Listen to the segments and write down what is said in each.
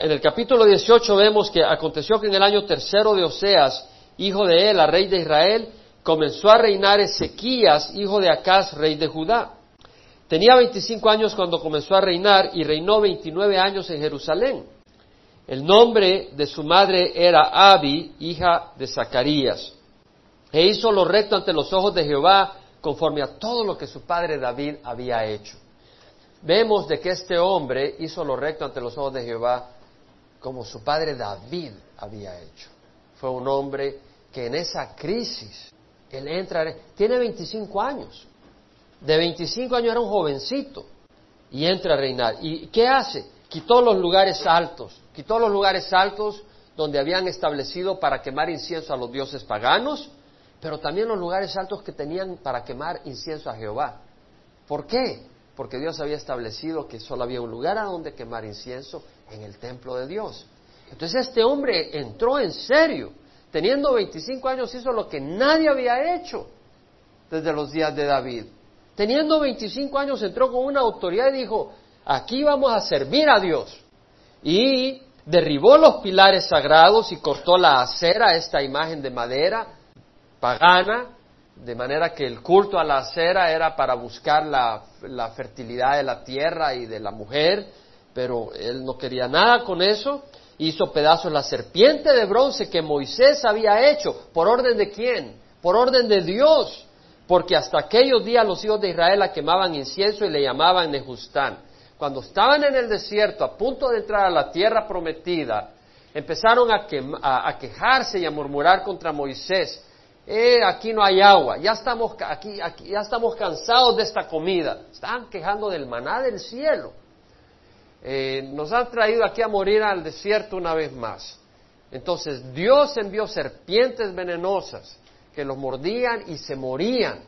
En el capítulo 18 vemos que aconteció que en el año tercero de Oseas, hijo de Ela, rey de Israel, comenzó a reinar Ezequías, hijo de Acaz, rey de Judá. Tenía 25 años cuando comenzó a reinar y reinó 29 años en Jerusalén. El nombre de su madre era Abi, hija de Zacarías. E hizo lo recto ante los ojos de Jehová, conforme a todo lo que su padre David había hecho. Vemos de que este hombre hizo lo recto ante los ojos de Jehová, como su padre David había hecho. Fue un hombre que en esa crisis, él entra, tiene 25 años, de 25 años era un jovencito y entra a reinar. ¿Y qué hace? Quitó los lugares altos, quitó los lugares altos donde habían establecido para quemar incienso a los dioses paganos, pero también los lugares altos que tenían para quemar incienso a Jehová. ¿Por qué? Porque Dios había establecido que solo había un lugar a donde quemar incienso en el templo de Dios. Entonces este hombre entró en serio. Teniendo 25 años hizo lo que nadie había hecho desde los días de David. Teniendo 25 años entró con una autoridad y dijo, aquí vamos a servir a Dios. Y derribó los pilares sagrados y cortó la acera, esta imagen de madera pagana, de manera que el culto a la acera era para buscar la, fertilidad de la tierra y de la mujer, pero él no quería nada con eso. Hizo pedazos la serpiente de bronce que Moisés había hecho. ¿Por orden de quién? Por orden de Dios. Porque hasta aquellos días los hijos de Israel la quemaban incienso y le llamaban Nejustán. Cuando estaban en el desierto, a punto de entrar a la tierra prometida, empezaron a, quejarse y a murmurar contra Moisés. Eh, aquí no hay agua, ya estamos, aquí, aquí, ya estamos cansados de esta comida. Estaban quejando del maná del cielo. Eh, nos han traído aquí a morir al desierto una vez más. Entonces Dios envió serpientes venenosas que los mordían y se morían.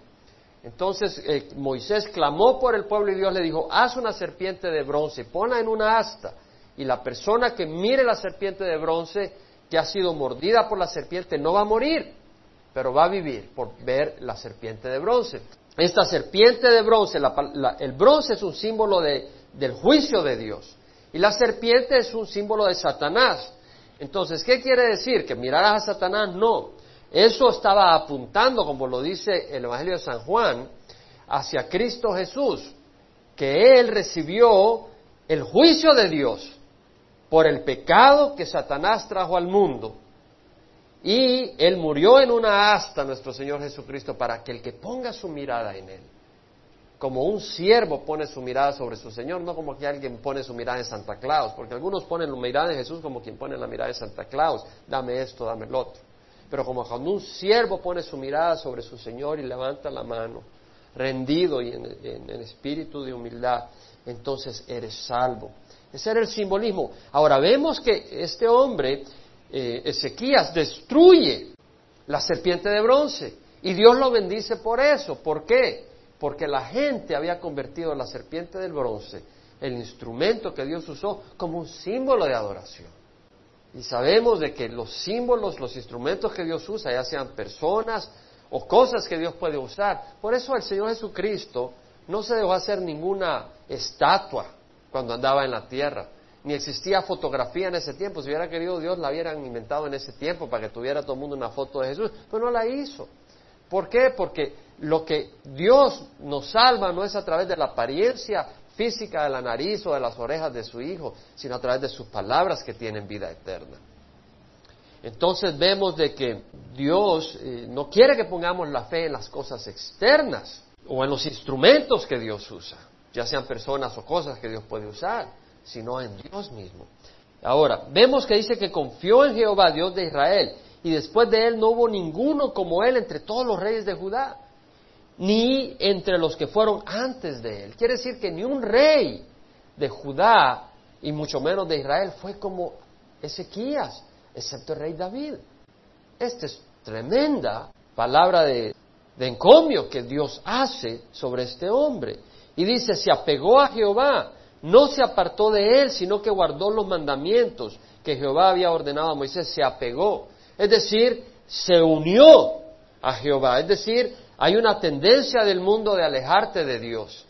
Entonces eh, Moisés clamó por el pueblo y Dios le dijo, haz una serpiente de bronce, ponla en una asta y la persona que mire la serpiente de bronce que ha sido mordida por la serpiente no va a morir, pero va a vivir por ver la serpiente de bronce. Esta serpiente de bronce, el bronce es un símbolo del juicio de Dios y la serpiente es un símbolo de Satanás. Entonces, ¿qué quiere decir? ¿Que mirarás a Satanás? No. Eso estaba apuntando, como lo dice el Evangelio de San Juan, hacia Cristo Jesús, que Él recibió el juicio de Dios por el pecado que Satanás trajo al mundo. Y Él murió en una asta, nuestro Señor Jesucristo, para que el que ponga su mirada en Él, como un siervo pone su mirada sobre su Señor, no como que alguien pone su mirada en Santa Claus, porque algunos ponen la mirada en Jesús como quien pone la mirada en Santa Claus, dame esto, dame el otro. Pero como cuando un siervo pone su mirada sobre su Señor y levanta la mano, rendido y en, espíritu de humildad, entonces eres salvo. Ese era el simbolismo. Ahora vemos que este hombre, eh, Ezequías, destruye la serpiente de bronce y Dios lo bendice por eso. ¿Por qué? porque la gente había convertido la serpiente del bronce, el instrumento que Dios usó, como un símbolo de adoración. Y sabemos de que los símbolos, los instrumentos que Dios usa, ya sean personas o cosas que Dios puede usar, por eso el Señor Jesucristo no se dejó hacer ninguna estatua cuando andaba en la tierra, ni existía fotografía en ese tiempo. Si hubiera querido Dios, la hubieran inventado en ese tiempo para que tuviera todo el mundo una foto de Jesús, pero no la hizo. ¿Por qué? Porque lo que Dios nos salva no es a través de la apariencia física de la nariz o de las orejas de su Hijo, sino a través de sus palabras que tienen vida eterna. Entonces vemos de que Dios eh, no quiere que pongamos la fe en las cosas externas o en los instrumentos que Dios usa, ya sean personas o cosas que Dios puede usar, sino en Dios mismo. Ahora, vemos que dice que confió en Jehová, Dios de Israel, y después de él no hubo ninguno como él entre todos los reyes de Judá ni entre los que fueron antes de él. Quiere decir que ni un rey de Judá, y mucho menos de Israel, fue como Ezequías, excepto el rey David. Esta es tremenda palabra de, de encomio que Dios hace sobre este hombre. Y dice, se apegó a Jehová, no se apartó de él, sino que guardó los mandamientos que Jehová había ordenado a Moisés, se apegó. Es decir, se unió a Jehová, es decir, hay una tendencia del mundo de alejarte de Dios.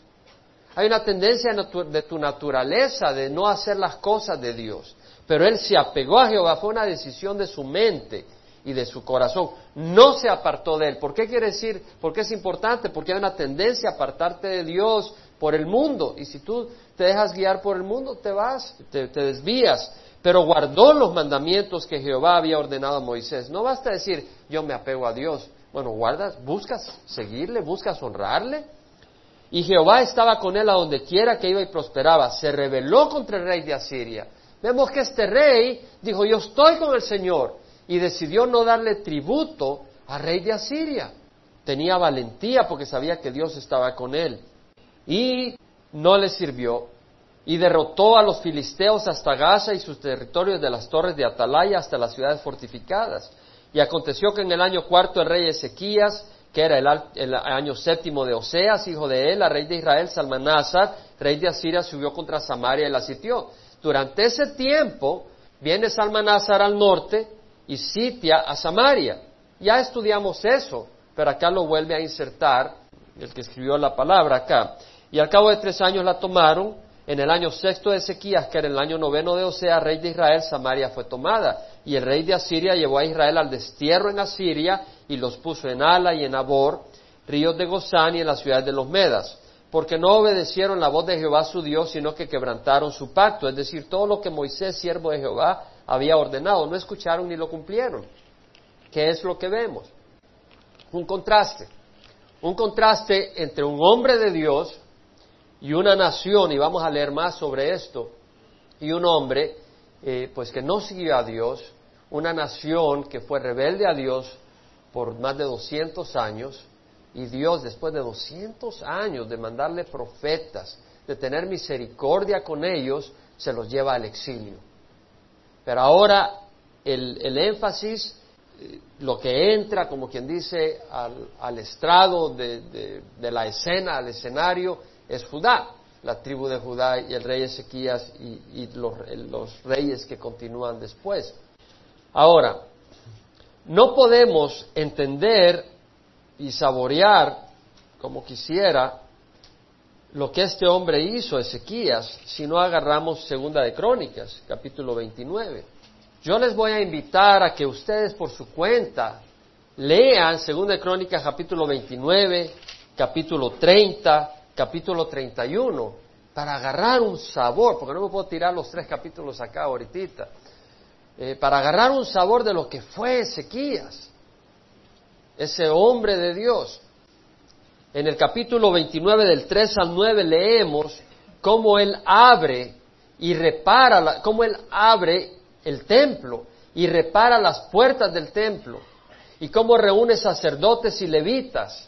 Hay una tendencia de tu naturaleza de no hacer las cosas de Dios. Pero él se apegó a Jehová, fue una decisión de su mente y de su corazón. No se apartó de él. ¿Por qué quiere decir? Porque es importante, porque hay una tendencia a apartarte de Dios por el mundo. Y si tú te dejas guiar por el mundo, te vas, te, te desvías. Pero guardó los mandamientos que Jehová había ordenado a Moisés. No basta decir, yo me apego a Dios. Bueno, guardas, buscas seguirle, buscas honrarle. Y Jehová estaba con él a donde quiera que iba y prosperaba. Se rebeló contra el rey de Asiria. Vemos que este rey dijo, yo estoy con el Señor. Y decidió no darle tributo al rey de Asiria. Tenía valentía porque sabía que Dios estaba con él. Y no le sirvió. Y derrotó a los filisteos hasta Gaza y sus territorios de las torres de Atalaya hasta las ciudades fortificadas. Y aconteció que en el año cuarto el rey Ezequías, que era el, año séptimo de Oseas, hijo de él, la rey de Israel, Salmanásar, rey de Asiria, subió contra Samaria y la sitió. Durante ese tiempo viene Salmanásar al norte y sitia a Samaria. Ya estudiamos eso, pero acá lo vuelve a insertar el que escribió la palabra acá. Y al cabo de tres años la tomaron. En el año sexto de Ezequías, que era el año noveno de Oseas, rey de Israel, Samaria fue tomada y el rey de Asiria llevó a Israel al destierro en Asiria y los puso en Ala y en Abor, ríos de Gozán y en las ciudades de los Medas, porque no obedecieron la voz de Jehová su Dios, sino que quebrantaron su pacto, es decir, todo lo que Moisés, siervo de Jehová, había ordenado, no escucharon ni lo cumplieron. ¿Qué es lo que vemos? Un contraste, un contraste entre un hombre de Dios y una nación, y vamos a leer más sobre esto, y un hombre eh, pues que no siguió a Dios, una nación que fue rebelde a Dios por más de 200 años, y Dios después de 200 años de mandarle profetas, de tener misericordia con ellos, se los lleva al exilio. Pero ahora el, énfasis, eh, lo que entra, como quien dice, al, estrado de la escena, al escenario, es Judá la tribu de Judá y el rey Ezequías y, los, reyes que continúan después. Ahora, no podemos entender y saborear como quisiera lo que este hombre hizo, Ezequías, si no agarramos Segunda de Crónicas, capítulo 29. Yo les voy a invitar a que ustedes por su cuenta lean Segunda de Crónicas, capítulo 29, capítulo 30, capítulo 31 para agarrar un sabor, porque no me puedo tirar los tres capítulos acá ahorita, eh, para agarrar un sabor de lo que fue Ezequías, ese hombre de Dios. En el capítulo 29 del 3 al 9 leemos cómo él abre y repara, cómo él abre el templo y repara las puertas del templo y cómo reúne sacerdotes y levitas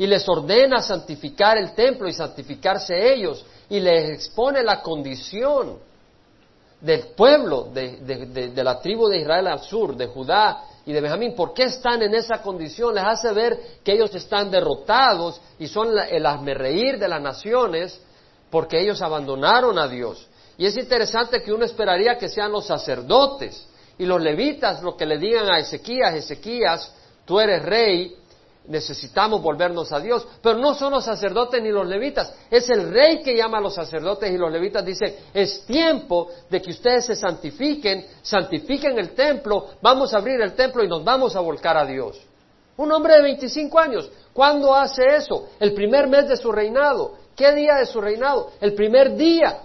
y les ordena santificar el templo y santificarse ellos y les expone la condición del pueblo de, la tribu de Israel al sur, de Judá y de Benjamín. ¿Por qué están en esa condición? Les hace ver que ellos están derrotados y son el reír de las naciones porque ellos abandonaron a Dios. Y es interesante que uno esperaría que sean los sacerdotes y los levitas lo que le digan a Ezequías, Ezequías, tú eres rey necesitamos volvernos a Dios, pero no son los sacerdotes ni los levitas, es el rey que llama a los sacerdotes y los levitas dice, es tiempo de que ustedes se santifiquen, santifiquen el templo, vamos a abrir el templo y nos vamos a volcar a Dios. Un hombre de 25 años, ¿cuándo hace eso? El primer mes de su reinado. ¿Qué día de su reinado? El primer día.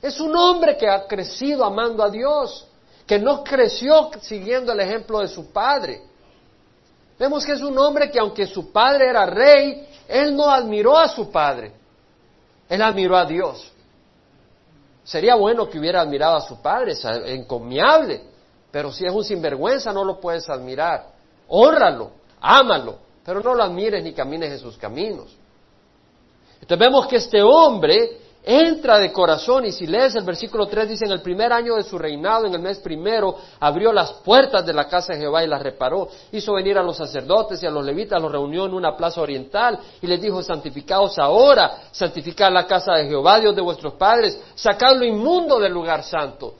Es un hombre que ha crecido amando a Dios, que no creció siguiendo el ejemplo de su padre Vemos que es un hombre que aunque su padre era rey, él no admiró a su padre, él admiró a Dios. Sería bueno que hubiera admirado a su padre, es encomiable, pero si es un sinvergüenza no lo puedes admirar. Honralo, ámalo, pero no lo admires ni camines en sus caminos. Entonces vemos que este hombre entra de corazón y si lees el versículo 3 dice, en el primer año de su reinado, en el mes primero, abrió las puertas de la casa de Jehová y las reparó, hizo venir a los sacerdotes y a los levitas, los reunió en una plaza oriental y les dijo, santificaos ahora, santificad la casa de Jehová, Dios de vuestros padres, sacad lo inmundo del lugar santo.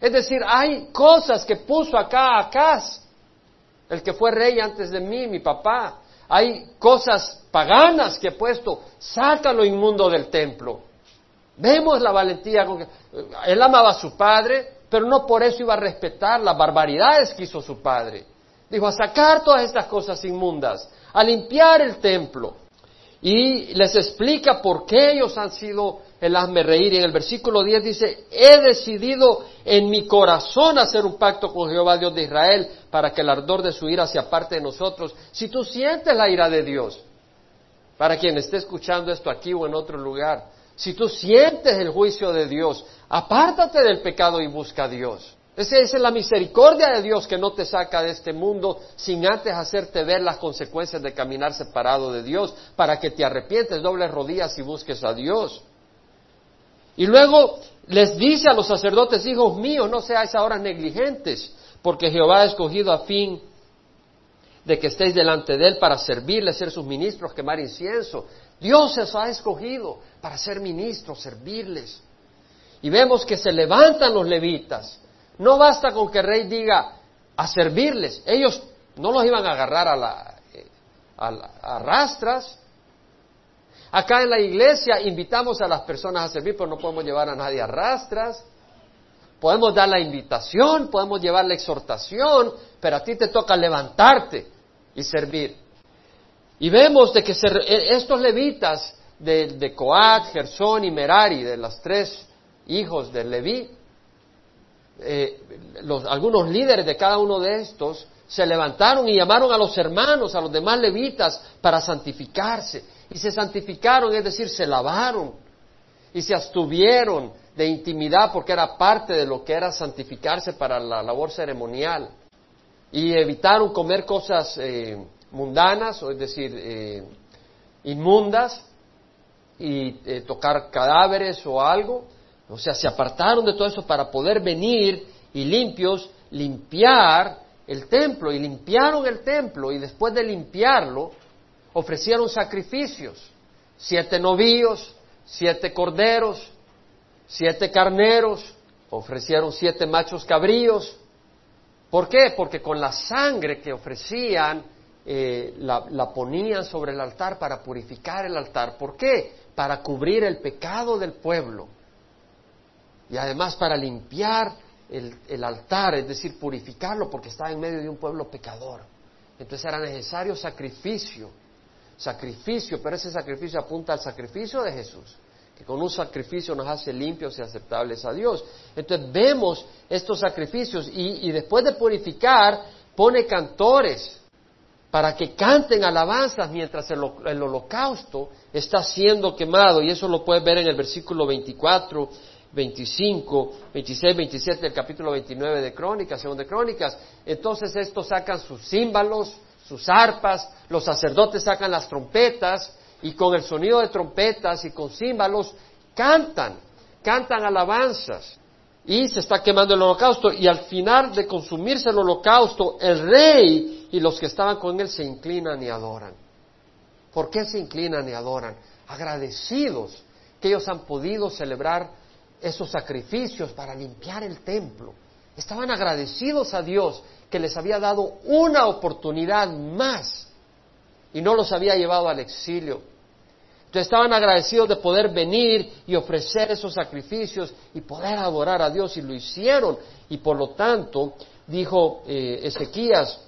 Es decir, hay cosas que puso acá acá, el que fue rey antes de mí, mi papá. Hay cosas paganas que he puesto, saca lo inmundo del templo Vemos la valentía con que él amaba a su padre, pero no por eso iba a respetar las barbaridades que hizo su padre. Dijo, a sacar todas estas cosas inmundas, a limpiar el templo. Y les explica por qué ellos han sido el hazme reír. Y en el versículo 10 dice, he decidido en mi corazón hacer un pacto con Jehová Dios de Israel para que el ardor de su ira se aparte de nosotros. Si tú sientes la ira de Dios, para quien esté escuchando esto aquí o en otro lugar, si tú sientes el juicio de Dios, apártate del pecado y busca a Dios. Esa, es la misericordia de Dios que no te saca de este mundo sin antes hacerte ver las consecuencias de caminar separado de Dios, para que te arrepientes, dobles rodillas y busques a Dios. Y luego les dice a los sacerdotes, hijos míos, no seáis ahora negligentes, porque Jehová ha escogido a fin de que estéis delante de Él para servirle, ser sus ministros, quemar incienso. Dios os ha escogido para ser ministros, servirles. Y vemos que se levantan los levitas no basta con que el rey diga a servirles. Ellos no los iban a agarrar a, la, eh, a, rastras. Acá en la iglesia invitamos a las personas a servir, pero no podemos llevar a nadie a rastras. Podemos dar la invitación, podemos llevar la exhortación, pero a ti te toca levantarte y servir. Y vemos de que e, estos levitas de, de Coat, Gersón y Merari, de los tres hijos de Leví, eh, algunos líderes de cada uno de estos se levantaron y llamaron a los hermanos, a los demás levitas, para santificarse. Y se santificaron, es decir, se lavaron y se abstuvieron de intimidad porque era parte de lo que era santificarse para la labor ceremonial. Y evitaron comer cosas eh, mundanas, o es decir, eh, inmundas, y tocar cadáveres o algo. O sea, se apartaron de todo eso para poder venir y limpios limpiar el templo. Y limpiaron el templo y después de limpiarlo ofrecieron sacrificios. Siete novillos, siete corderos, siete carneros, ofrecieron siete machos cabríos. ¿Por qué? Porque con la sangre que ofrecían eh, la, ponían sobre el altar para purificar el altar. ¿Por qué? Para cubrir el pecado del pueblo y además para limpiar el, altar, es decir, purificarlo porque estaba en medio de un pueblo pecador. Entonces era necesario sacrificio, sacrificio, pero ese sacrificio apunta al sacrificio de Jesús, que con un sacrificio nos hace limpios y aceptables a Dios. Entonces vemos estos sacrificios y después de purificar pone cantores para que canten alabanzas mientras el, holocausto está siendo quemado. Y eso lo puedes ver en el versículo 24 25, 26, 27 del capítulo 29 de Crónicas, según de Crónicas. Entonces estos sacan sus címbalos, sus arpas, los sacerdotes sacan las trompetas y con el sonido de trompetas y con címbalos cantan, cantan alabanzas. Y se está quemando el holocausto y al final de consumirse el holocausto, el rey y los que estaban con él se inclinan y adoran. ¿Por qué se inclinan y adoran? Agradecidos que ellos han podido celebrar esos sacrificios para limpiar el templo. Estaban agradecidos a Dios que les había dado una oportunidad más y no los había llevado al exilio. Estaban agradecidos de poder venir y ofrecer esos sacrificios y poder adorar a Dios y lo hicieron. Y por lo tanto, dijo eh, Ezequías,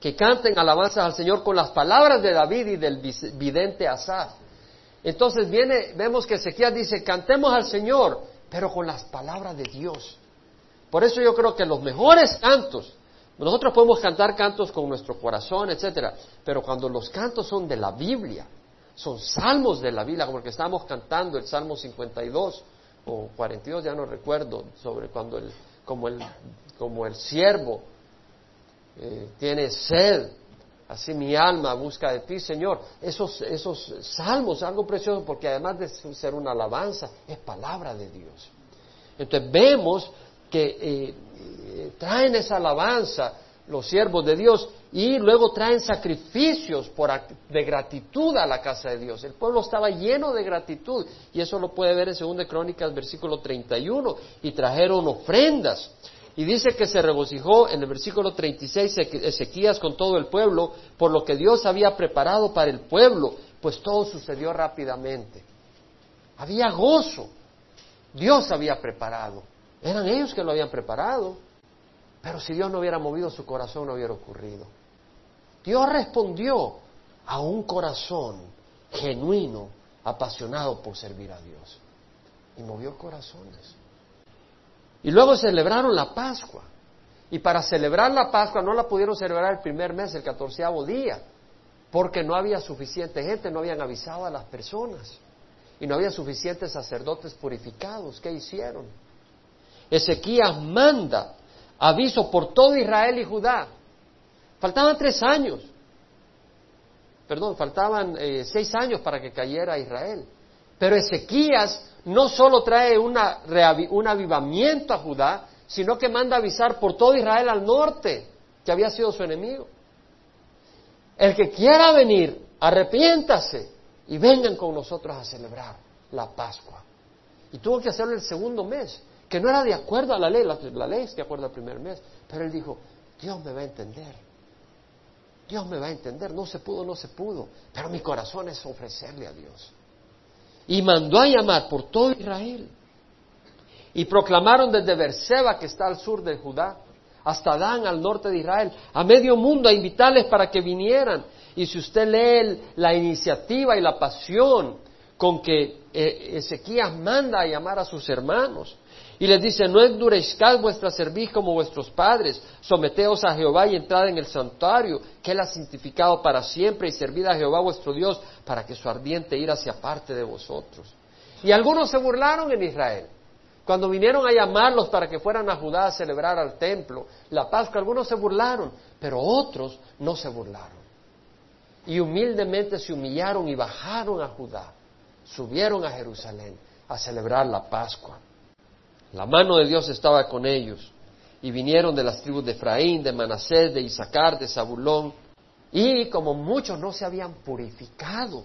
que canten alabanzas al Señor con las palabras de David y del vidente Asaf. Entonces viene, vemos que Ezequías dice, cantemos al Señor pero con las palabras de Dios. Por eso yo creo que los mejores cantos, nosotros podemos cantar cantos con nuestro corazón, etcétera, pero cuando los cantos son de la Biblia, son salmos de la Biblia, como el que estamos cantando, el Salmo 52 o 42, ya no recuerdo, sobre cuando el, como el, como el siervo eh, tiene sed, así mi alma busca de ti, Señor. Esos, esos salmos, algo precioso, porque además de ser una alabanza, es palabra de Dios. Entonces vemos que eh, eh, traen esa alabanza los siervos de Dios y luego traen sacrificios por, de gratitud a la casa de Dios. El pueblo estaba lleno de gratitud y eso lo puede ver en 2 Crónicas versículo 31 y trajeron ofrendas. Y dice que se regocijó en el versículo 36 Ezequías con todo el pueblo por lo que Dios había preparado para el pueblo, pues todo sucedió rápidamente. Había gozo, Dios había preparado. Eran ellos que lo habían preparado. Pero si Dios no hubiera movido su corazón, no hubiera ocurrido. Dios respondió a un corazón genuino, apasionado por servir a Dios. Y movió corazones. Y luego celebraron la Pascua. Y para celebrar la Pascua no la pudieron celebrar el primer mes, el catorceavo día, porque no había suficiente gente, no habían avisado a las personas. Y no había suficientes sacerdotes purificados. ¿Qué hicieron? Ezequías manda aviso por todo Israel y Judá. Faltaban tres años. Perdón, faltaban eh, seis años para que cayera Israel. Pero Ezequías no solo trae una, un avivamiento a Judá, sino que manda avisar por todo Israel al norte, que había sido su enemigo. El que quiera venir, arrepiéntase y vengan con nosotros a celebrar la Pascua. Y tuvo que hacerlo el segundo mes, que no era de acuerdo a la ley, la, ley es de acuerdo al primer mes, pero él dijo, Dios me va a entender, Dios me va a entender, no se pudo, no se pudo, pero mi corazón es ofrecerle a Dios y mandó a llamar por todo Israel. Y proclamaron desde Berseba, que está al sur de Judá, hasta Dan, al norte de Israel, a medio mundo, a invitarles para que vinieran. Y si usted lee la iniciativa y la pasión con que eh, Ezequías manda a llamar a sus hermanos, y les dice, no endurezcáis vuestra cerviz como vuestros padres, someteos a Jehová y entrad en el santuario, que él ha santificado para siempre, y servid a Jehová vuestro Dios, para que su ardiente ira se aparte de vosotros. Y algunos se burlaron en Israel. Cuando vinieron a llamarlos para que fueran a Judá a celebrar al templo la Pascua, algunos se burlaron, pero otros no se burlaron. Y humildemente se humillaron y bajaron a Judá, subieron a Jerusalén a celebrar la Pascua. La mano de Dios estaba con ellos. Y vinieron de las tribus de Efraín, de Manasés, de Isaacar, de Zabulón. Y como muchos no se habían purificado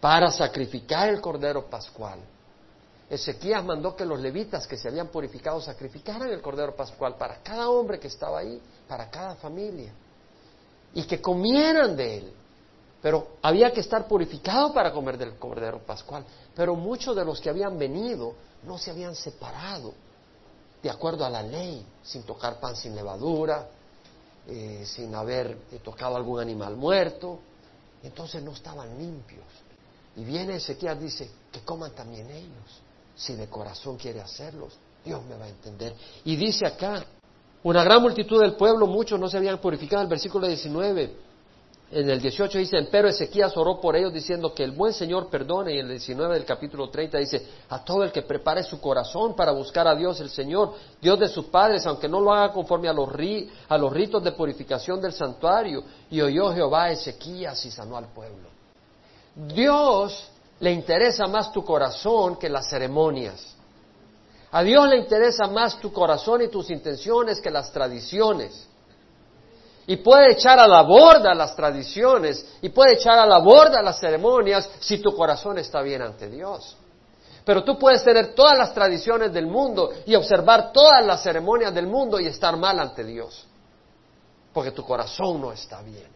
para sacrificar el cordero pascual, Ezequías mandó que los levitas que se habían purificado sacrificaran el cordero pascual para cada hombre que estaba ahí, para cada familia, y que comieran de él. Pero había que estar purificado para comer del cordero pascual. Pero muchos de los que habían venido no se habían separado de acuerdo a la ley, sin tocar pan sin levadura, eh, sin haber eh, tocado algún animal muerto. Entonces no estaban limpios. Y viene Ezequiel dice, que coman también ellos, si de corazón quiere hacerlos. Dios me va a entender. Y dice acá, una gran multitud del pueblo, muchos no se habían purificado. El versículo 19, en el 18 dice, pero Ezequías oró por ellos diciendo que el buen Señor perdone. Y en el 19 del capítulo 30 dice, a todo el que prepare su corazón para buscar a Dios el Señor, Dios de sus padres, aunque no lo haga conforme a los, a los ritos de purificación del santuario. Y oyó Jehová a Ezequías y sanó al pueblo. Dios le interesa más tu corazón que las ceremonias. A Dios le interesa más tu corazón y tus intenciones que las tradiciones y puede echar a la borda las tradiciones y puede echar a la borda las ceremonias si tu corazón está bien ante Dios. Pero tú puedes tener todas las tradiciones del mundo y observar todas las ceremonias del mundo y estar mal ante Dios, porque tu corazón no está bien.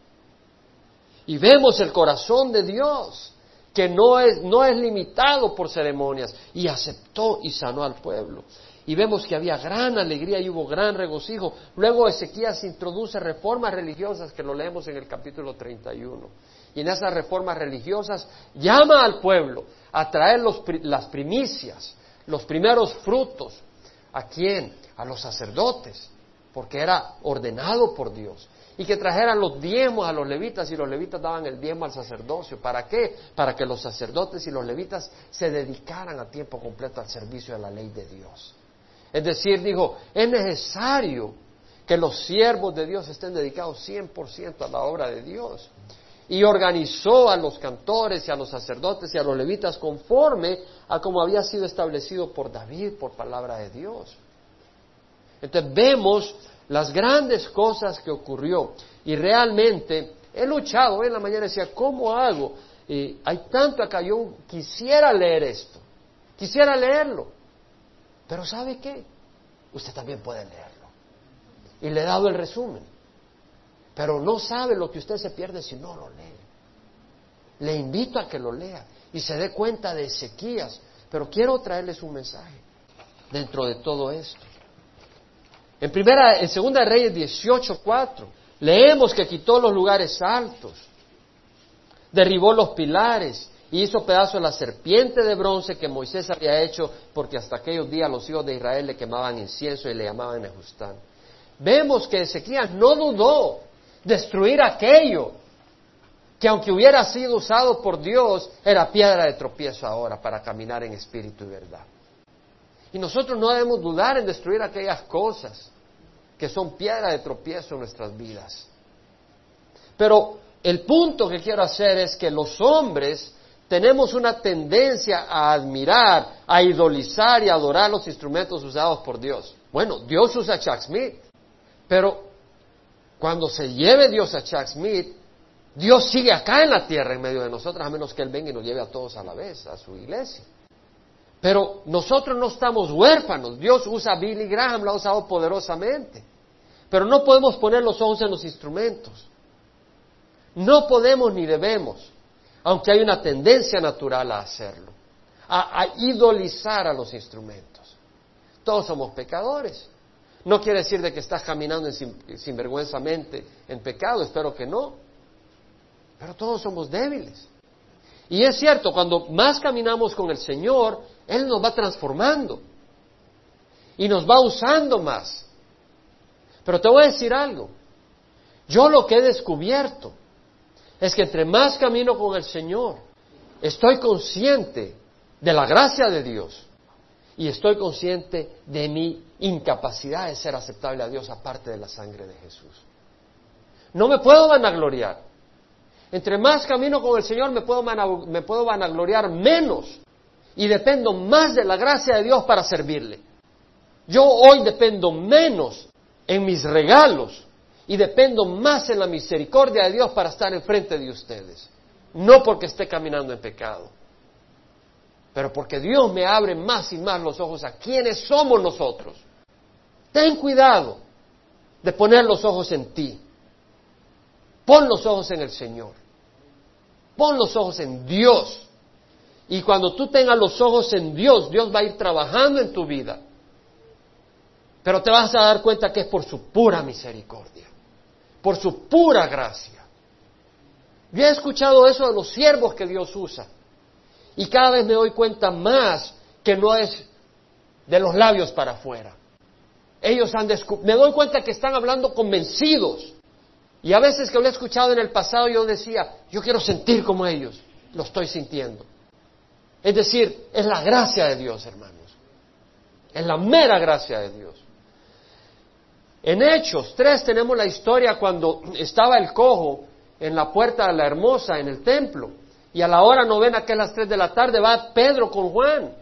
Y vemos el corazón de Dios, que no es, no es limitado por ceremonias, y aceptó y sanó al pueblo y vemos que había gran alegría y hubo gran regocijo. Luego Ezequías introduce reformas religiosas que lo leemos en el capítulo 31. Y en esas reformas religiosas llama al pueblo a traer las primicias, los primeros frutos. ¿A quién? A los sacerdotes, porque era ordenado por Dios. Y que trajeran los diezmos a los levitas y los levitas daban el diezmo al sacerdocio. ¿Para qué? Para que los sacerdotes y los levitas se dedicaran a tiempo completo al servicio de la ley de Dios. Es decir, dijo, es necesario que los siervos de Dios estén dedicados 100% a la obra de Dios. Y organizó a los cantores y a los sacerdotes y a los levitas conforme a como había sido establecido por David, por palabra de Dios. Entonces vemos las grandes cosas que ocurrió. Y realmente he luchado, en la mañana decía, ¿cómo hago? hay tanto acá, yo quisiera leer esto, quisiera leerlo. Pero ¿sabe qué? Usted también puede leerlo. Y le he dado el resumen. Pero no sabe lo que usted se pierde si no lo lee. Le invito a que lo lea y se dé cuenta de Ezequías. Pero quiero traerles un mensaje. dentro de todo esto. En primera, en segunda de Reyes 18:4 leemos que quitó los lugares altos, derribó los pilares y hizo pedazo la serpiente de bronce que Moisés había hecho, porque hasta aquellos días los hijos de Israel le quemaban incienso y le llamaban Nejustán. Vemos que Ezequías no dudó destruir aquello que aunque hubiera sido usado por Dios, era piedra de tropiezo ahora para caminar en espíritu y verdad. Y nosotros no debemos dudar en destruir aquellas cosas que son piedra de tropiezo en nuestras vidas. Pero el punto que quiero hacer es que los hombres tenemos una tendencia a admirar, a idolizar y adorar los instrumentos usados por Dios. Bueno, Dios usa Chuck Smith, pero cuando se lleve Dios a Chuck Smith, Dios sigue acá en la tierra en medio de nosotros, a menos que Él venga y nos lleve a todos a la vez, a su iglesia. Pero nosotros no estamos huérfanos. Dios usa a Billy Graham, lo ha usado poderosamente. Pero no podemos poner los ojos en los instrumentos. No podemos ni debemos, aunque hay una tendencia natural a hacerlo, a, idolizar a los instrumentos. Todos somos pecadores. No quiere decir de que estás caminando sinvergüenzamente en pecado, espero que no. Pero todos somos débiles. Y es cierto, cuando más caminamos con el Señor, Él nos va transformando y nos va usando más. Pero te voy a decir algo. Yo lo que he descubierto es que entre más camino con el Señor, estoy consciente de la gracia de Dios y estoy consciente de mi incapacidad de ser aceptable a Dios aparte de la sangre de Jesús. No me puedo vanagloriar. Entre más camino con el Señor me puedo, me puedo vanagloriar menos y dependo más de la gracia de Dios para servirle. Yo hoy dependo menos en mis regalos y dependo más en la misericordia de Dios para estar enfrente de ustedes. No porque esté caminando en pecado, pero porque Dios me abre más y más los ojos a quiénes somos nosotros. Ten cuidado de poner los ojos en ti. Pon los ojos en el Señor. Pon los ojos en Dios. Y cuando tú tengas los ojos en Dios, Dios va a ir trabajando en tu vida. Pero te vas a dar cuenta que es por su pura misericordia, por su pura gracia. Yo he escuchado eso de los siervos que Dios usa. Y cada vez me doy cuenta más que no es de los labios para afuera. Ellos han me doy cuenta que están hablando convencidos. Y a veces que lo he escuchado en el pasado yo decía, yo quiero sentir como ellos, lo estoy sintiendo. Es decir, es la gracia de Dios, hermanos. Es la mera gracia de Dios. En Hechos 3 tenemos la historia cuando estaba el cojo en la puerta de la hermosa en el templo. Y a la hora novena, que es las tres de la tarde, va Pedro con Juan,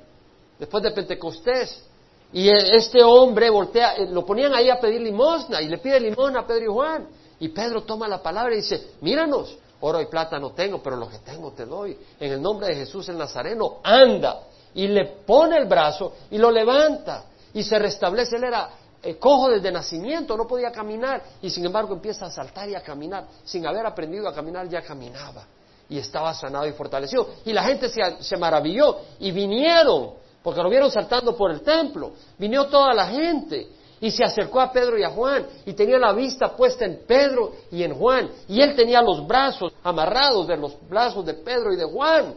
después de Pentecostés. Y este hombre voltea, eh, lo ponían ahí a pedir limosna y le pide limosna a Pedro y Juan. Y Pedro toma la palabra y dice, míranos, oro y plata no tengo, pero lo que tengo te doy. En el nombre de Jesús el Nazareno, anda. Y le pone el brazo y lo levanta. Y se restablece. Él era eh, cojo desde nacimiento, no podía caminar. Y sin embargo empieza a saltar y a caminar. Sin haber aprendido a caminar ya caminaba. Y estaba sanado y fortalecido. Y la gente se, se maravilló. Y vinieron porque lo vieron saltando por el templo. Vino toda la gente y se acercó a Pedro y a Juan y tenía la vista puesta en Pedro y en Juan y él tenía los brazos amarrados de los brazos de Pedro y de Juan,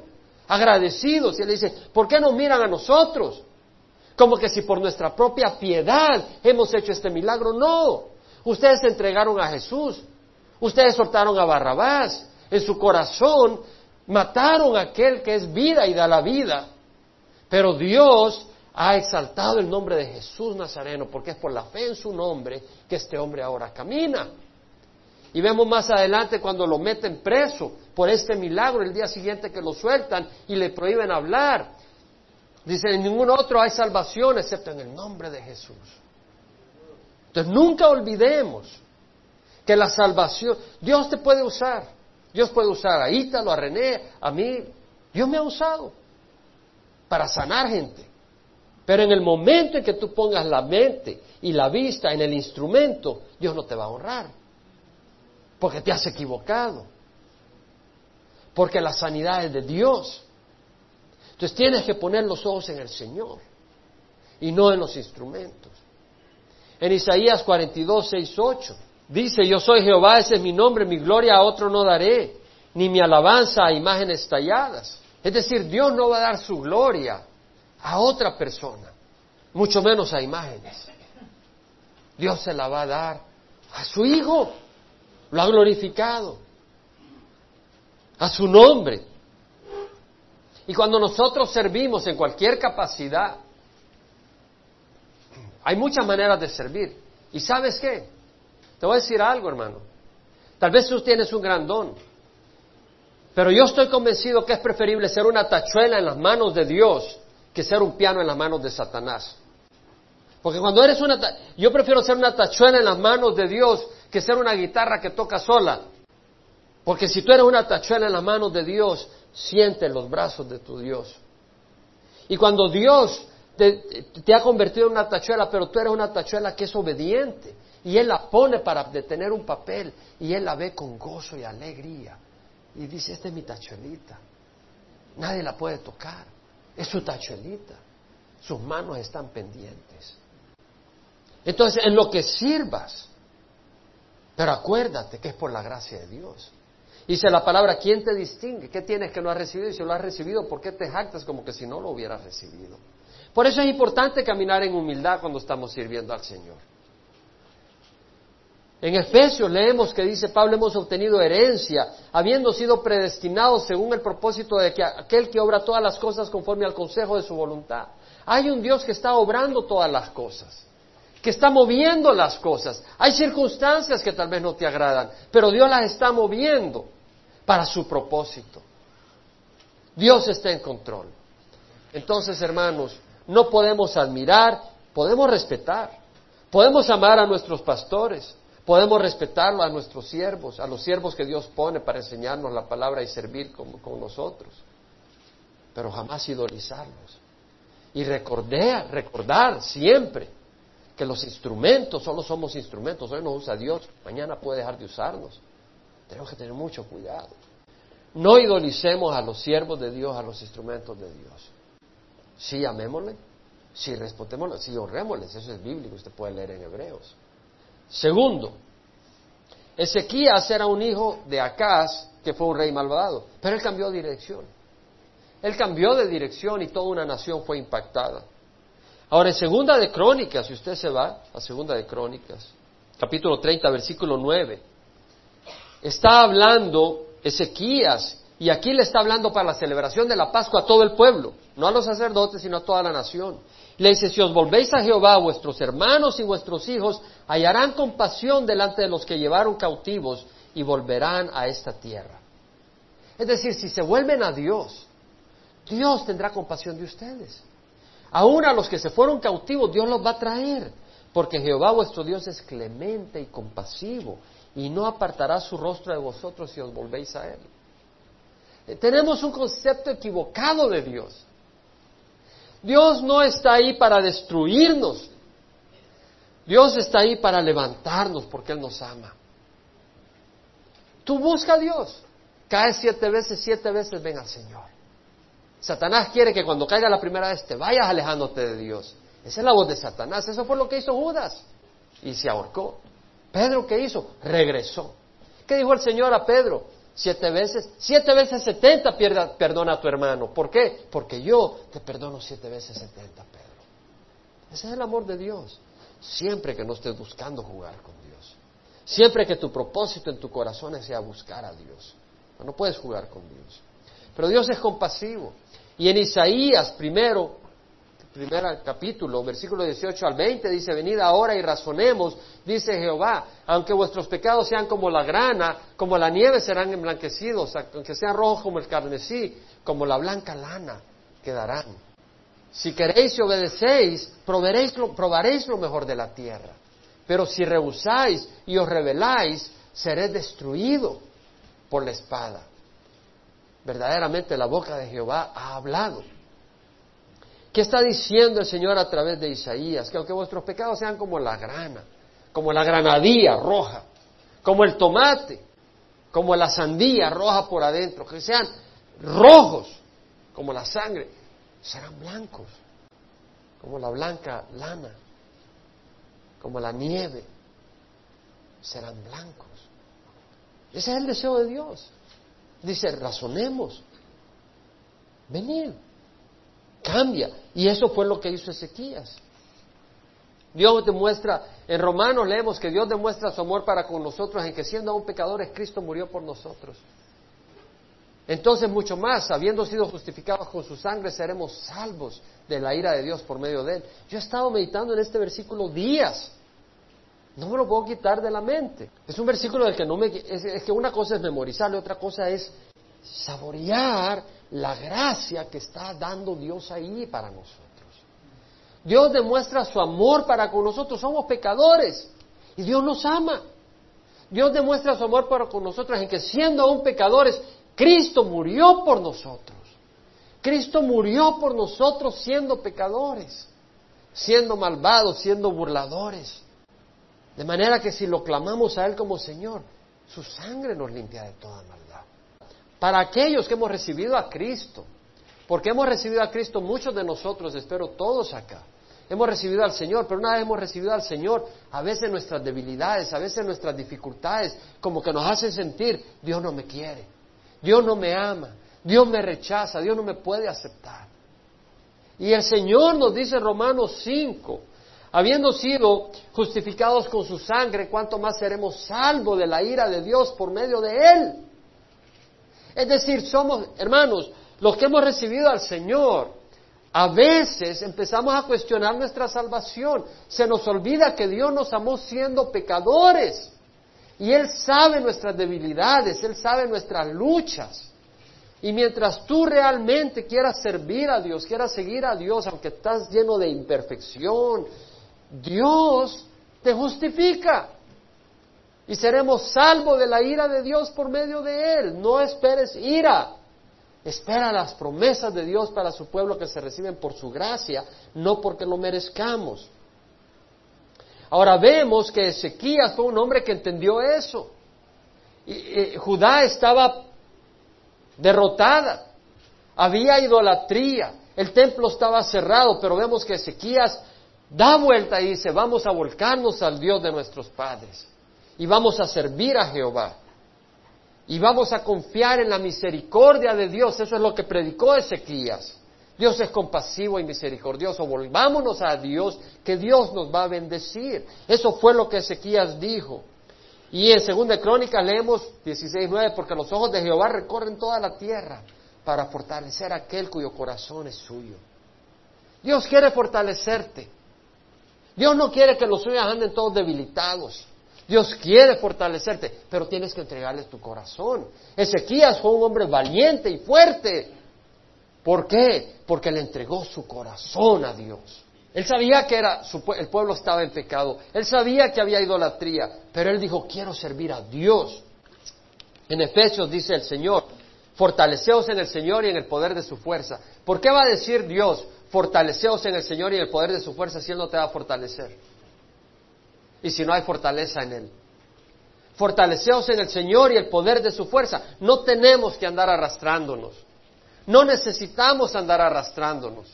agradecidos y él dice, ¿por qué no miran a nosotros? Como que si por nuestra propia piedad hemos hecho este milagro, no. Ustedes se entregaron a Jesús, ustedes soltaron a Barrabás, en su corazón mataron a aquel que es vida y da la vida. Pero Dios ha exaltado el nombre de Jesús Nazareno porque es por la fe en su nombre que este hombre ahora camina. Y vemos más adelante cuando lo meten preso por este milagro, el día siguiente que lo sueltan y le prohíben hablar. Dice, en ningún otro hay salvación excepto en el nombre de Jesús. Entonces nunca olvidemos que la salvación, Dios te puede usar. Dios puede usar a Ítalo, a René, a mí. Dios me ha usado para sanar gente. Pero en el momento en que tú pongas la mente y la vista en el instrumento, Dios no te va a honrar. Porque te has equivocado. Porque la sanidad es de Dios. Entonces tienes que poner los ojos en el Señor. y no en los instrumentos. En Isaías 42, 6, 8 dice, yo soy Jehová, ese es mi nombre, mi gloria a otro no daré, ni mi alabanza a imágenes talladas. Es decir, Dios no va a dar su gloria a otra persona, mucho menos a imágenes. Dios se la va a dar a su Hijo, lo ha glorificado, a su nombre. Y cuando nosotros servimos en cualquier capacidad, hay muchas maneras de servir. ¿Y sabes qué? Te voy a decir algo, hermano. Tal vez tú tienes un gran don, pero yo estoy convencido que es preferible ser una tachuela en las manos de Dios que ser un piano en las manos de Satanás. Porque cuando eres una... Yo prefiero ser una tachuela en las manos de Dios que ser una guitarra que toca sola. Porque si tú eres una tachuela en las manos de Dios, siente los brazos de tu Dios. Y cuando Dios te, ha convertido en una tachuela, pero tú eres una tachuela que es obediente. Y Él la pone para detener un papel y Él la ve con gozo y alegría. Y dice, esta es mi tachuelita. Nadie la puede tocar. Es su tachuelita. Sus manos están pendientes. Entonces, en lo que sirvas, pero acuérdate que es por la gracia de Dios. Dice la palabra, ¿quién te distingue? ¿Qué tienes que no has recibido? Y si lo has recibido, ¿por qué te jactas como que si no lo hubieras recibido? Por eso es importante caminar en humildad cuando estamos sirviendo al Señor. En Efesios leemos que dice Pablo, hemos obtenido herencia, habiendo sido predestinados según el propósito de que aquel que obra todas las cosas conforme al consejo de su voluntad. Hay un Dios que está obrando todas las cosas, que está moviendo las cosas. Hay circunstancias que tal vez no te agradan, pero Dios las está moviendo para su propósito. Dios está en control. Entonces, hermanos, no podemos admirar, podemos respetar, podemos amar a nuestros pastores, podemos respetarlo a nuestros siervos, a los siervos que Dios pone para enseñarnos la palabra y servir con, nosotros, pero jamás idolizarlos. Y recordar, recordar siempre que los instrumentos solo somos instrumentos, hoy nos usa Dios, mañana puede dejar de usarnos. Tenemos que tener mucho cuidado. No idolicemos a los siervos de Dios, a los instrumentos de Dios. Sí, amémosle, sí, respetémosle, sí, honrémosle, eso es bíblico, usted puede leer en Hebreos. Segundo, Ezequías era un hijo de Acaz, que fue un rey malvado, pero él cambió de dirección. Él cambió de dirección y toda una nación fue impactada. Ahora, en Segunda de Crónicas, si usted se va a Segunda de Crónicas, capítulo 30, versículo 9, está hablando Ezequías y aquí le está hablando para la celebración de la Pascua a todo el pueblo, no a los sacerdotes, sino a toda la nación. Le dice, si os volvéis a Jehová, vuestros hermanos y vuestros hijos hallarán compasión delante de los que llevaron cautivos y volverán a esta tierra. Es decir, si se vuelven a Dios, Dios tendrá compasión de ustedes. Aún a los que se fueron cautivos, Dios los va a traer, porque Jehová vuestro Dios es clemente y compasivo, y no apartará su rostro de vosotros si os volvéis a Él. Tenemos un concepto equivocado de Dios. Dios no está ahí para destruirnos. Dios está ahí para levantarnos porque Él nos ama. Tú busca a Dios. Cae siete veces, siete veces ven al Señor. Satanás quiere que cuando caiga la primera vez te vayas alejándote de Dios. Esa es la voz de Satanás. Eso fue lo que hizo Judas. Y se ahorcó. Pedro, ¿qué hizo? Regresó. ¿Qué dijo el Señor a Pedro? siete veces, siete veces setenta perdona a tu hermano. ¿Por qué? Porque yo te perdono siete veces setenta, Pedro. Ese es el amor de Dios. Siempre que no estés buscando jugar con Dios. Siempre que tu propósito en tu corazón sea buscar a Dios. No puedes jugar con Dios. Pero Dios es compasivo. Y en Isaías primero primer capítulo, versículo 18 al 20, dice, venid ahora y razonemos, dice Jehová, aunque vuestros pecados sean como la grana, como la nieve serán emblanquecidos, aunque sean rojos como el carmesí, como la blanca lana quedarán. Si queréis y obedecéis, probaréis lo mejor de la tierra. Pero si rehusáis y os rebeláis, seréis destruido por la espada. Verdaderamente la boca de Jehová ha hablado. ¿Qué está diciendo el Señor a través de Isaías? Que aunque vuestros pecados sean como la grana, como la granadilla roja, como el tomate, como la sandía roja por adentro, que sean rojos como la sangre, serán blancos como la blanca lana, como la nieve, serán blancos. Ese es el deseo de Dios. Dice, razonemos, venid, cambia. Y eso fue lo que hizo Ezequías. Dios demuestra, en Romanos leemos que Dios demuestra su amor para con nosotros en que siendo aún pecadores, Cristo murió por nosotros. Entonces, mucho más, habiendo sido justificados con su sangre, seremos salvos de la ira de Dios por medio de él. Yo he estado meditando en este versículo días. No me lo puedo quitar de la mente. Es un versículo del que no me... Es, que una cosa es memorizarlo, otra cosa es saborear la gracia que está dando Dios ahí para nosotros. Dios demuestra su amor para con nosotros. Somos pecadores y Dios nos ama. Dios demuestra su amor para con nosotros en que siendo aún pecadores, Cristo murió por nosotros. Cristo murió por nosotros siendo pecadores, siendo malvados, siendo burladores. De manera que si lo clamamos a Él como Señor, su sangre nos limpia de toda maldad. Para aquellos que hemos recibido a Cristo, porque hemos recibido a Cristo muchos de nosotros, espero todos acá, hemos recibido al Señor, pero una vez hemos recibido al Señor, a veces nuestras debilidades, a veces nuestras dificultades, como que nos hacen sentir, Dios no me quiere, Dios no me ama, Dios me rechaza, Dios no me puede aceptar. Y el Señor nos dice en Romanos 5, habiendo sido justificados con su sangre, ¿cuánto más seremos salvos de la ira de Dios por medio de Él? Es decir, somos, hermanos, los que hemos recibido al Señor, a veces empezamos a cuestionar nuestra salvación. Se nos olvida que Dios nos amó siendo pecadores. Y Él sabe nuestras debilidades, Él sabe nuestras luchas. Y mientras tú realmente quieras servir a Dios, quieras seguir a Dios, aunque estás lleno de imperfección, Dios te justifica. Y seremos salvos de la ira de Dios por medio de Él. No esperes ira. Espera las promesas de Dios para su pueblo que se reciben por su gracia, no porque lo merezcamos. Ahora vemos que Ezequías fue un hombre que entendió eso. Y, Judá estaba derrotada, había idolatría, el templo estaba cerrado, pero vemos que Ezequías da vuelta y dice, vamos a volcarnos al Dios de nuestros padres y vamos a servir a Jehová. Y vamos a confiar en la misericordia de Dios. Eso es lo que predicó Ezequías. Dios es compasivo y misericordioso. Volvámonos a Dios, que Dios nos va a bendecir. Eso fue lo que Ezequías dijo. Y en Segunda Crónica leemos 16.9, porque los ojos de Jehová recorren toda la tierra para fortalecer a aquel cuyo corazón es suyo. Dios quiere fortalecerte. Dios no quiere que los suyos anden todos debilitados. Dios quiere fortalecerte, pero tienes que entregarle tu corazón. Ezequías fue un hombre valiente y fuerte. ¿Por qué? Porque le entregó su corazón a Dios. Él sabía que era, el pueblo estaba en pecado, él sabía que había idolatría, pero él dijo, quiero servir a Dios. En Efesios dice el Señor, fortaleceos en el Señor y en el poder de su fuerza. ¿Por qué va a decir Dios, fortaleceos en el Señor y en el poder de su fuerza si Él no te va a fortalecer? Y si no hay fortaleza en Él. Fortaleceos en el Señor y el poder de su fuerza. No tenemos que andar arrastrándonos. No necesitamos andar arrastrándonos.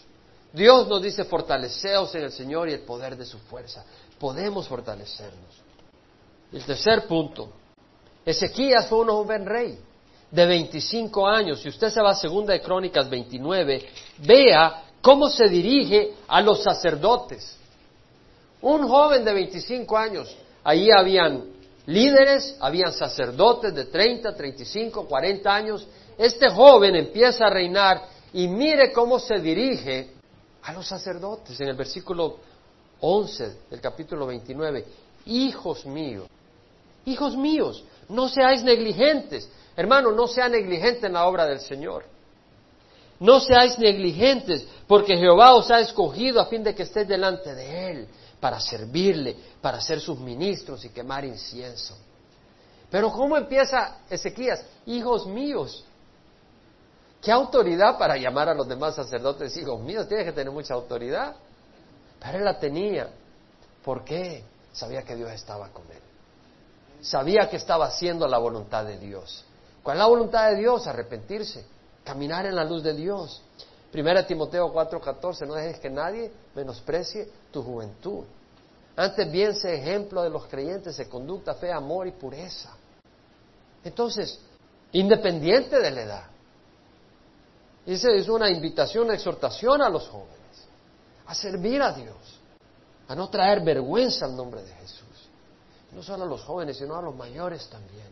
Dios nos dice, fortaleceos en el Señor y el poder de su fuerza. Podemos fortalecernos. El tercer punto. Ezequías fue un joven rey de 25 años. Si usted se va a Segunda de Crónicas 29, vea cómo se dirige a los sacerdotes. Un joven de 25 años. Ahí habían líderes, habían sacerdotes de 30, 35, 40 años este joven empieza a reinar y mire cómo se dirige a los sacerdotes en el versículo 11 del capítulo 29. Hijos míos, hijos míos, no seáis negligentes. Hermano, no sea negligente en la obra del Señor. No seáis negligentes, porque Jehová os ha escogido a fin de que estéis delante de Él, para servirle, para ser sus ministros y quemar incienso. Pero ¿cómo empieza Ezequías? Hijos míos, ¿Qué autoridad para llamar a los demás sacerdotes hijos míos? Tiene que tener mucha autoridad. Pero él la tenía. ¿Por qué? Sabía que Dios estaba con él. Sabía que estaba haciendo la voluntad de Dios. ¿Cuál es la voluntad de Dios? Arrepentirse, caminar en la luz de Dios. Primera Timoteo 4:14, no dejes que nadie menosprecie tu juventud. Antes bien sé ejemplo de los creyentes de conducta, fe, amor y pureza. Entonces, independiente de la edad. Esa es una invitación, una exhortación a los jóvenes, a servir a Dios, a no traer vergüenza al nombre de Jesús. No solo a los jóvenes, sino a los mayores también.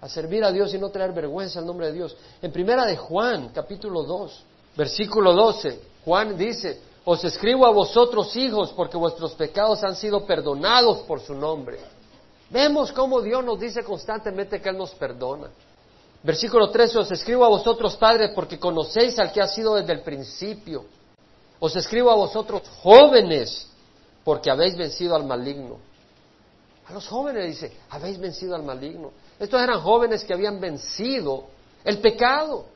A servir a Dios y no traer vergüenza al nombre de Dios. En primera de Juan, capítulo 2, versículo 12, Juan dice, os escribo a vosotros hijos porque vuestros pecados han sido perdonados por su nombre. Vemos cómo Dios nos dice constantemente que Él nos perdona. Versículo 13, os escribo a vosotros padres porque conocéis al que ha sido desde el principio. Os escribo a vosotros jóvenes porque habéis vencido al maligno. A los jóvenes dice, habéis vencido al maligno. Estos eran jóvenes que habían vencido el pecado,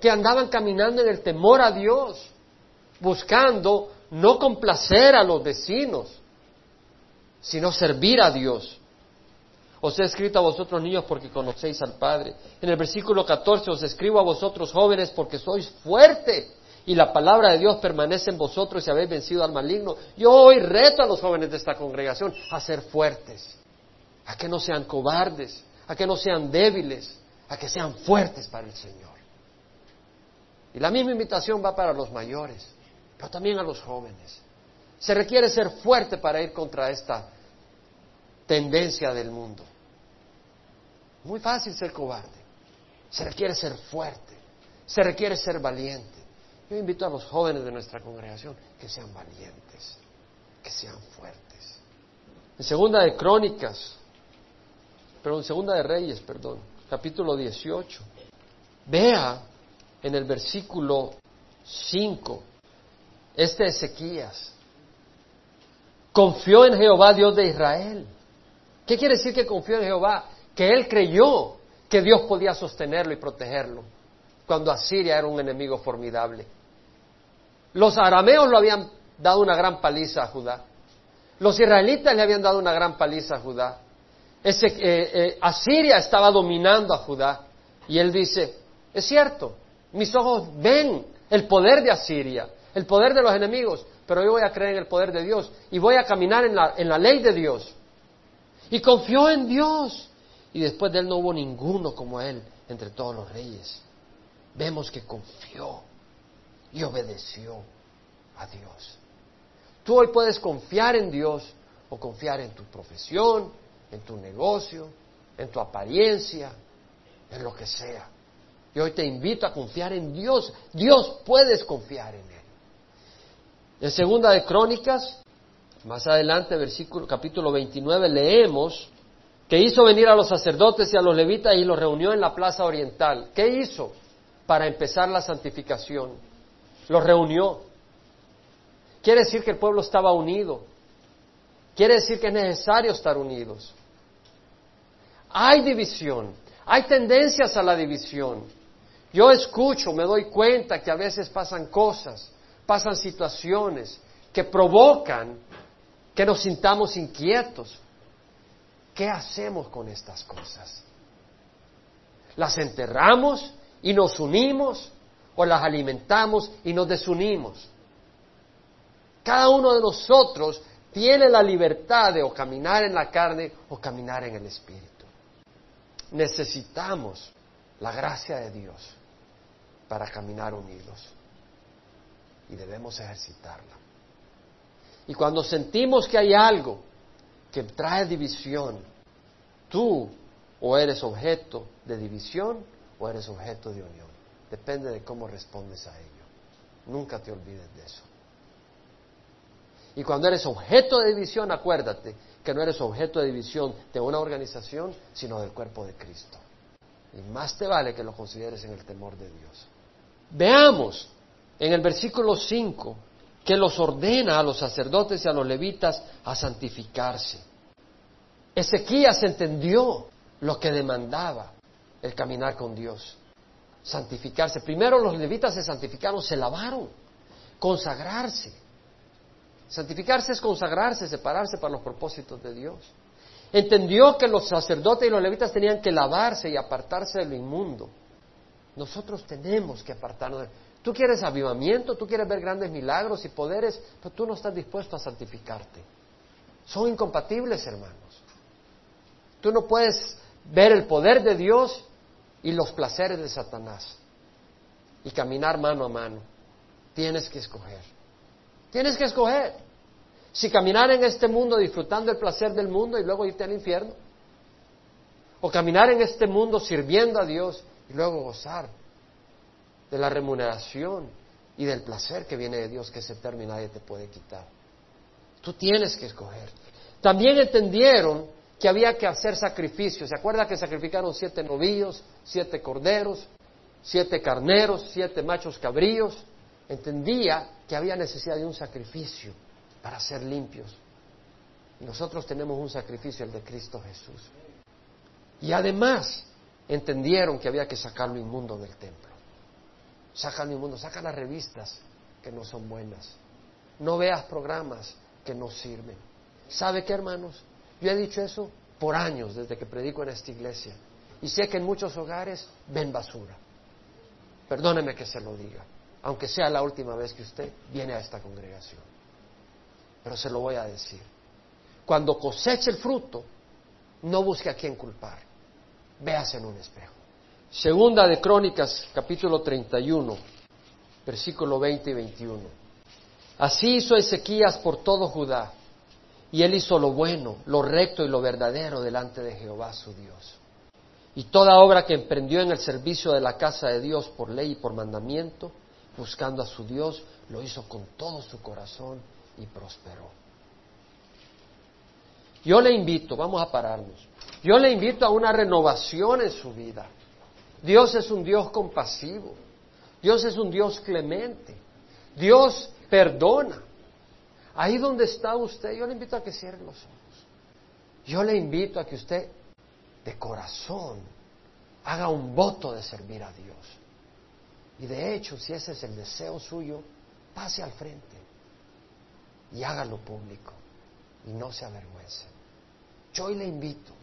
que andaban caminando en el temor a Dios, buscando no complacer a los vecinos, sino servir a Dios. Os he escrito a vosotros niños porque conocéis al Padre. En el versículo 14 os escribo a vosotros jóvenes porque sois fuertes y la palabra de Dios permanece en vosotros y habéis vencido al maligno. Yo hoy reto a los jóvenes de esta congregación a ser fuertes, a que no sean cobardes, a que no sean débiles, a que sean fuertes para el Señor. Y la misma invitación va para los mayores, pero también a los jóvenes. Se requiere ser fuerte para ir contra esta tendencia del mundo. Muy fácil ser cobarde. Se requiere ser fuerte. Se requiere ser valiente. Yo invito a los jóvenes de nuestra congregación que sean valientes, que sean fuertes. En segunda de Crónicas, pero en segunda de Reyes, perdón, capítulo 18, vea en el versículo 5, este Ezequías, confió en Jehová, Dios de Israel. ¿Qué quiere decir que confió en Jehová? Que él creyó que Dios podía sostenerlo y protegerlo cuando Asiria era un enemigo formidable. Los arameos lo habían dado una gran paliza a Judá. Los israelitas le habían dado una gran paliza a Judá. Eh, eh, Asiria estaba dominando a Judá. Y él dice, es cierto, mis ojos ven el poder de Asiria, el poder de los enemigos, pero yo voy a creer en el poder de Dios y voy a caminar en la, en la ley de Dios. Y confió en Dios. Y después de él no hubo ninguno como él entre todos los reyes. Vemos que confió y obedeció a Dios. Tú hoy puedes confiar en Dios o confiar en tu profesión, en tu negocio, en tu apariencia, en lo que sea. Y hoy te invito a confiar en Dios. Dios puedes confiar en Él. En segunda de Crónicas, más adelante, versículo, capítulo 29, leemos que hizo venir a los sacerdotes y a los levitas y los reunió en la plaza oriental. ¿Qué hizo? Para empezar la santificación. Los reunió. Quiere decir que el pueblo estaba unido. Quiere decir que es necesario estar unidos. Hay división, hay tendencias a la división. Yo escucho, me doy cuenta que a veces pasan cosas, pasan situaciones que provocan que nos sintamos inquietos. ¿Qué hacemos con estas cosas? ¿Las enterramos y nos unimos o las alimentamos y nos desunimos? Cada uno de nosotros tiene la libertad de o caminar en la carne o caminar en el Espíritu. Necesitamos la gracia de Dios para caminar unidos y debemos ejercitarla. Y cuando sentimos que hay algo que trae división, tú o eres objeto de división o eres objeto de unión. Depende de cómo respondes a ello. Nunca te olvides de eso. Y cuando eres objeto de división, acuérdate que no eres objeto de división de una organización, sino del cuerpo de Cristo. Y más te vale que lo consideres en el temor de Dios. Veamos en el versículo 5 que los ordena a los sacerdotes y a los levitas a santificarse. Ezequías entendió lo que demandaba el caminar con Dios, santificarse. Primero los levitas se santificaron, se lavaron, consagrarse. Santificarse es consagrarse, separarse para los propósitos de Dios. Entendió que los sacerdotes y los levitas tenían que lavarse y apartarse de lo inmundo. Nosotros tenemos que apartarnos. De... Tú quieres avivamiento, tú quieres ver grandes milagros y poderes, pero tú no estás dispuesto a santificarte. Son incompatibles, hermanos. Tú no puedes ver el poder de Dios y los placeres de Satanás y caminar mano a mano. Tienes que escoger. Tienes que escoger. Si caminar en este mundo disfrutando el placer del mundo y luego irte al infierno. O caminar en este mundo sirviendo a Dios y luego gozar de la remuneración y del placer que viene de Dios, que ese eterno y nadie te puede quitar. Tú tienes que escoger. También entendieron que había que hacer sacrificios. ¿Se acuerda que sacrificaron siete novillos, siete corderos, siete carneros, siete machos cabríos? Entendía que había necesidad de un sacrificio para ser limpios. Nosotros tenemos un sacrificio, el de Cristo Jesús. Y además entendieron que había que sacar lo inmundo del templo. Saca lo inmundo, saca las revistas que no son buenas. No veas programas que no sirven. ¿Sabe qué, hermanos? Yo he dicho eso por años desde que predico en esta iglesia. Y sé que en muchos hogares ven basura. Perdóneme que se lo diga, aunque sea la última vez que usted viene a esta congregación. Pero se lo voy a decir. Cuando coseche el fruto, no busque a quién culpar. Véase en un espejo. Segunda de Crónicas, capítulo 31, versículo 20 y 21. Así hizo Ezequías por todo Judá, y él hizo lo bueno, lo recto y lo verdadero delante de Jehová su Dios. Y toda obra que emprendió en el servicio de la casa de Dios por ley y por mandamiento, buscando a su Dios, lo hizo con todo su corazón y prosperó. Yo le invito, vamos a pararnos, yo le invito a una renovación en su vida. Dios es un Dios compasivo, Dios es un Dios clemente, Dios perdona. Ahí donde está usted, yo le invito a que cierre los ojos. Yo le invito a que usted de corazón haga un voto de servir a Dios. Y de hecho, si ese es el deseo suyo, pase al frente y hágalo público y no se avergüence. Yo hoy le invito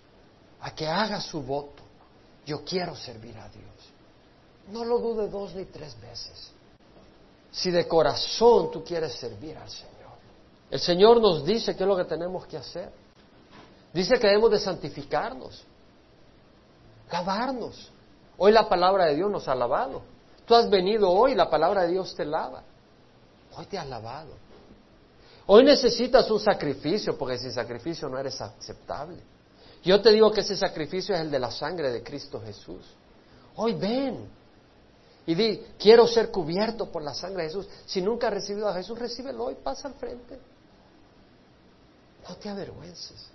a que haga su voto. Yo quiero servir a Dios. No lo dude dos ni tres veces. Si de corazón tú quieres servir al Señor. El Señor nos dice qué es lo que tenemos que hacer. Dice que debemos de santificarnos, lavarnos. Hoy la palabra de Dios nos ha lavado. Tú has venido hoy, la palabra de Dios te lava. Hoy te has lavado. Hoy necesitas un sacrificio, porque sin sacrificio no eres aceptable. Yo te digo que ese sacrificio es el de la sangre de Cristo Jesús. Hoy ven y di, quiero ser cubierto por la sangre de Jesús. Si nunca has recibido a Jesús, recíbelo hoy, pasa al frente. No te avergüences.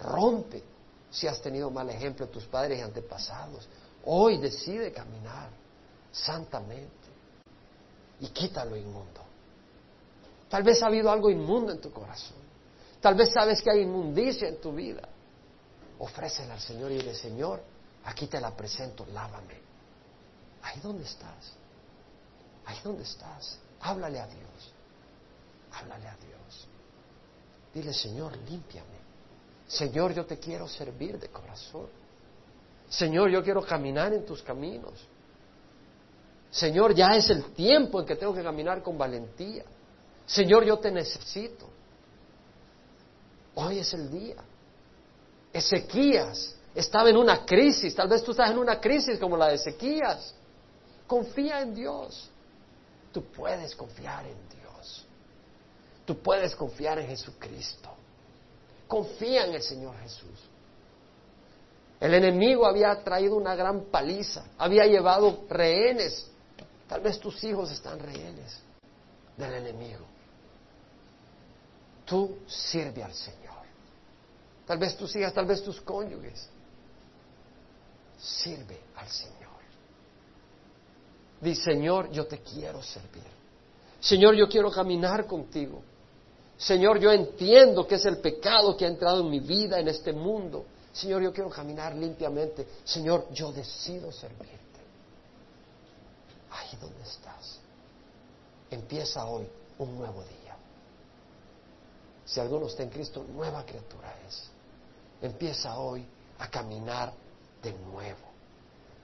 Rompe si has tenido mal ejemplo de tus padres y antepasados. Hoy decide caminar santamente y quita lo inmundo. Tal vez ha habido algo inmundo en tu corazón. Tal vez sabes que hay inmundicia en tu vida. Ofrécela al Señor y dile, Señor, aquí te la presento, lávame. Ahí donde estás. Ahí donde estás. Háblale a Dios. Háblale a Dios. Dile, Señor, límpiame. Señor, yo te quiero servir de corazón. Señor, yo quiero caminar en tus caminos. Señor, ya es el tiempo en que tengo que caminar con valentía. Señor, yo te necesito. Hoy es el día. Ezequías estaba en una crisis, tal vez tú estás en una crisis como la de Ezequías. Confía en Dios. Tú puedes confiar en Dios. Tú puedes confiar en Jesucristo. Confía en el Señor Jesús. El enemigo había traído una gran paliza, había llevado rehenes. Tal vez tus hijos están rehenes del enemigo. Tú sirve al Señor. Tal vez tus hijas, tal vez tus cónyuges. Sirve al Señor. Dice, Señor, yo te quiero servir. Señor, yo quiero caminar contigo. Señor, yo entiendo que es el pecado que ha entrado en mi vida, en este mundo. Señor, yo quiero caminar limpiamente. Señor, yo decido servirte. Ahí donde estás. Empieza hoy un nuevo día. Si alguno está en Cristo, nueva criatura es. Empieza hoy a caminar de nuevo,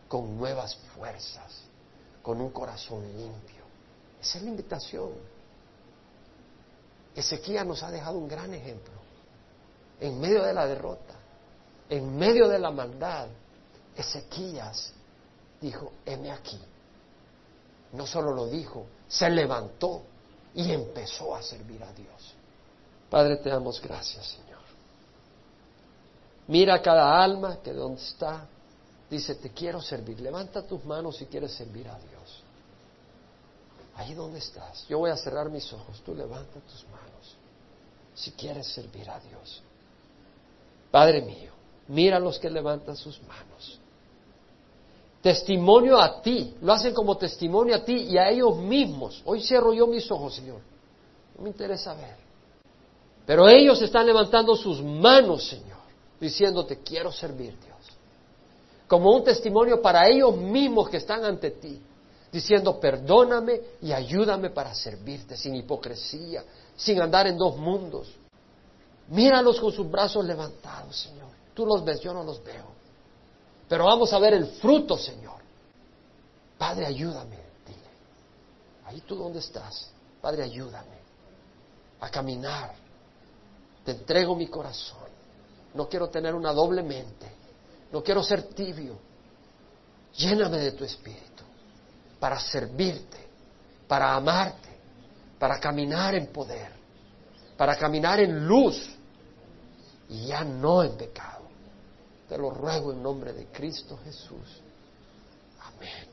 con nuevas fuerzas, con un corazón limpio. Esa es la invitación. Ezequiel nos ha dejado un gran ejemplo. En medio de la derrota, en medio de la maldad, Ezequías dijo, heme aquí. No solo lo dijo, se levantó y empezó a servir a Dios. Padre, te damos gracias, Señor. Mira cada alma que donde está, dice, te quiero servir. Levanta tus manos si quieres servir a Dios. Ahí donde estás, yo voy a cerrar mis ojos, tú levanta tus manos si quieres servir a Dios. Padre mío, mira a los que levantan sus manos testimonio a ti, lo hacen como testimonio a ti y a ellos mismos. Hoy cierro yo mis ojos, Señor. No me interesa ver. Pero ellos están levantando sus manos, Señor, diciéndote, quiero servir, Dios. Como un testimonio para ellos mismos que están ante ti, diciendo, perdóname y ayúdame para servirte sin hipocresía, sin andar en dos mundos. Míralos con sus brazos levantados, Señor. Tú los ves, yo no los veo. Pero vamos a ver el fruto, Señor. Padre, ayúdame, dile. Ahí tú donde estás. Padre, ayúdame a caminar. Te entrego mi corazón. No quiero tener una doble mente. No quiero ser tibio. Lléname de tu espíritu para servirte, para amarte, para caminar en poder, para caminar en luz y ya no en pecado. Te lo ruego en nombre de Cristo Jesús. Amén.